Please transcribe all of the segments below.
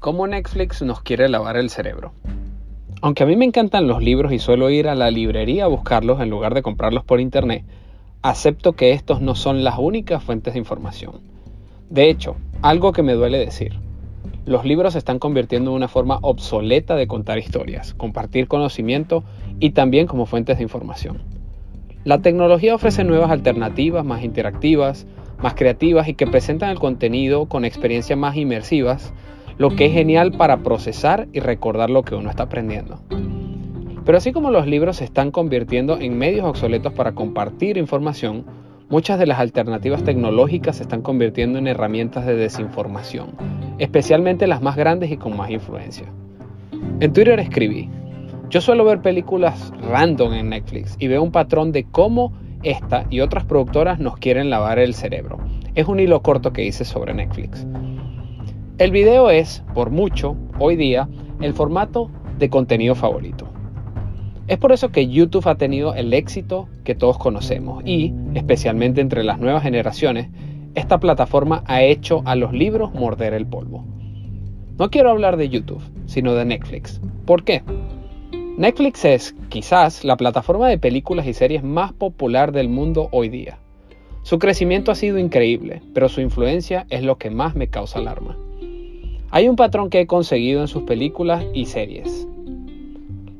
cómo Netflix nos quiere lavar el cerebro. Aunque a mí me encantan los libros y suelo ir a la librería a buscarlos en lugar de comprarlos por internet, acepto que estos no son las únicas fuentes de información. De hecho, algo que me duele decir, los libros se están convirtiendo en una forma obsoleta de contar historias, compartir conocimiento y también como fuentes de información. La tecnología ofrece nuevas alternativas más interactivas, más creativas y que presentan el contenido con experiencias más inmersivas, lo que es genial para procesar y recordar lo que uno está aprendiendo. Pero así como los libros se están convirtiendo en medios obsoletos para compartir información, muchas de las alternativas tecnológicas se están convirtiendo en herramientas de desinformación, especialmente las más grandes y con más influencia. En Twitter escribí, yo suelo ver películas random en Netflix y veo un patrón de cómo esta y otras productoras nos quieren lavar el cerebro. Es un hilo corto que hice sobre Netflix. El video es, por mucho, hoy día, el formato de contenido favorito. Es por eso que YouTube ha tenido el éxito que todos conocemos y, especialmente entre las nuevas generaciones, esta plataforma ha hecho a los libros morder el polvo. No quiero hablar de YouTube, sino de Netflix. ¿Por qué? Netflix es, quizás, la plataforma de películas y series más popular del mundo hoy día. Su crecimiento ha sido increíble, pero su influencia es lo que más me causa alarma. Hay un patrón que he conseguido en sus películas y series.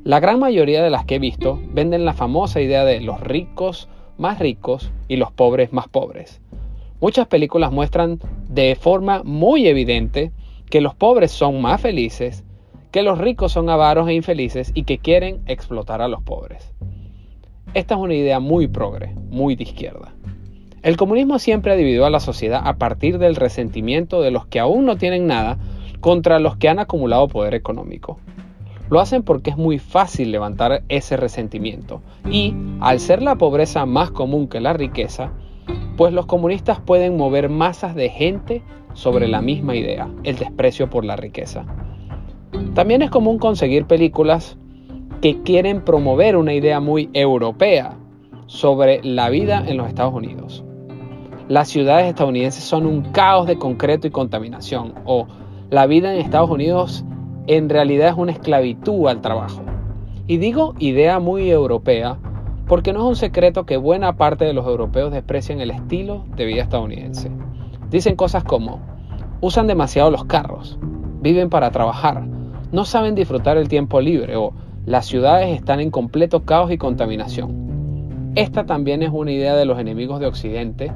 La gran mayoría de las que he visto venden la famosa idea de los ricos más ricos y los pobres más pobres. Muchas películas muestran de forma muy evidente que los pobres son más felices, que los ricos son avaros e infelices y que quieren explotar a los pobres. Esta es una idea muy progre, muy de izquierda. El comunismo siempre ha dividido a la sociedad a partir del resentimiento de los que aún no tienen nada contra los que han acumulado poder económico. Lo hacen porque es muy fácil levantar ese resentimiento y, al ser la pobreza más común que la riqueza, pues los comunistas pueden mover masas de gente sobre la misma idea, el desprecio por la riqueza. También es común conseguir películas que quieren promover una idea muy europea sobre la vida en los Estados Unidos. Las ciudades estadounidenses son un caos de concreto y contaminación, o la vida en Estados Unidos en realidad es una esclavitud al trabajo. Y digo idea muy europea porque no es un secreto que buena parte de los europeos desprecian el estilo de vida estadounidense. Dicen cosas como, usan demasiado los carros, viven para trabajar, no saben disfrutar el tiempo libre o las ciudades están en completo caos y contaminación. Esta también es una idea de los enemigos de Occidente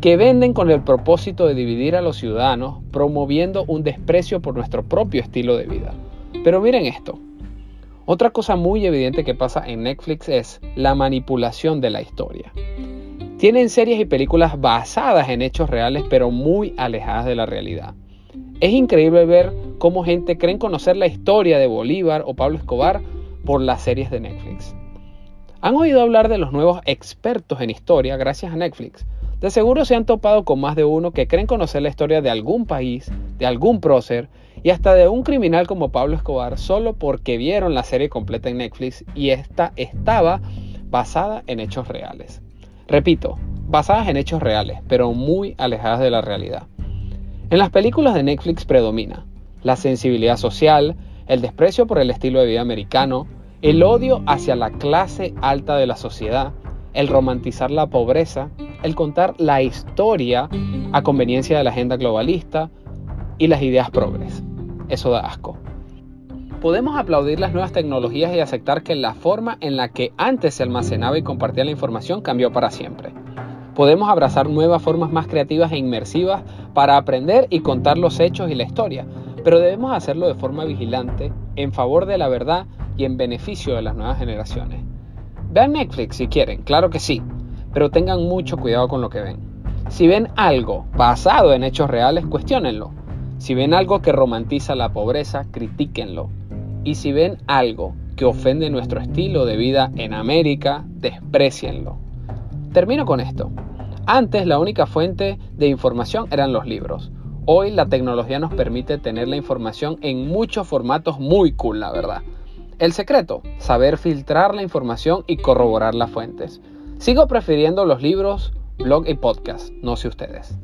que venden con el propósito de dividir a los ciudadanos, promoviendo un desprecio por nuestro propio estilo de vida. Pero miren esto. Otra cosa muy evidente que pasa en Netflix es la manipulación de la historia. Tienen series y películas basadas en hechos reales pero muy alejadas de la realidad. Es increíble ver cómo gente cree conocer la historia de Bolívar o Pablo Escobar por las series de Netflix. ¿Han oído hablar de los nuevos expertos en historia gracias a Netflix? De seguro se han topado con más de uno que creen conocer la historia de algún país, de algún prócer y hasta de un criminal como Pablo Escobar solo porque vieron la serie completa en Netflix y esta estaba basada en hechos reales. Repito, basadas en hechos reales, pero muy alejadas de la realidad. En las películas de Netflix predomina la sensibilidad social, el desprecio por el estilo de vida americano, el odio hacia la clase alta de la sociedad, el romantizar la pobreza, el contar la historia a conveniencia de la agenda globalista y las ideas progres. Eso da asco. Podemos aplaudir las nuevas tecnologías y aceptar que la forma en la que antes se almacenaba y compartía la información cambió para siempre. Podemos abrazar nuevas formas más creativas e inmersivas para aprender y contar los hechos y la historia, pero debemos hacerlo de forma vigilante, en favor de la verdad y en beneficio de las nuevas generaciones. Vean Netflix si quieren, claro que sí, pero tengan mucho cuidado con lo que ven. Si ven algo basado en hechos reales, cuestionenlo. Si ven algo que romantiza la pobreza, critíquenlo. Y si ven algo que ofende nuestro estilo de vida en América, desprecienlo. Termino con esto. Antes la única fuente de información eran los libros. Hoy la tecnología nos permite tener la información en muchos formatos muy cool, la verdad. El secreto, saber filtrar la información y corroborar las fuentes. Sigo prefiriendo los libros, blog y podcast, no sé ustedes.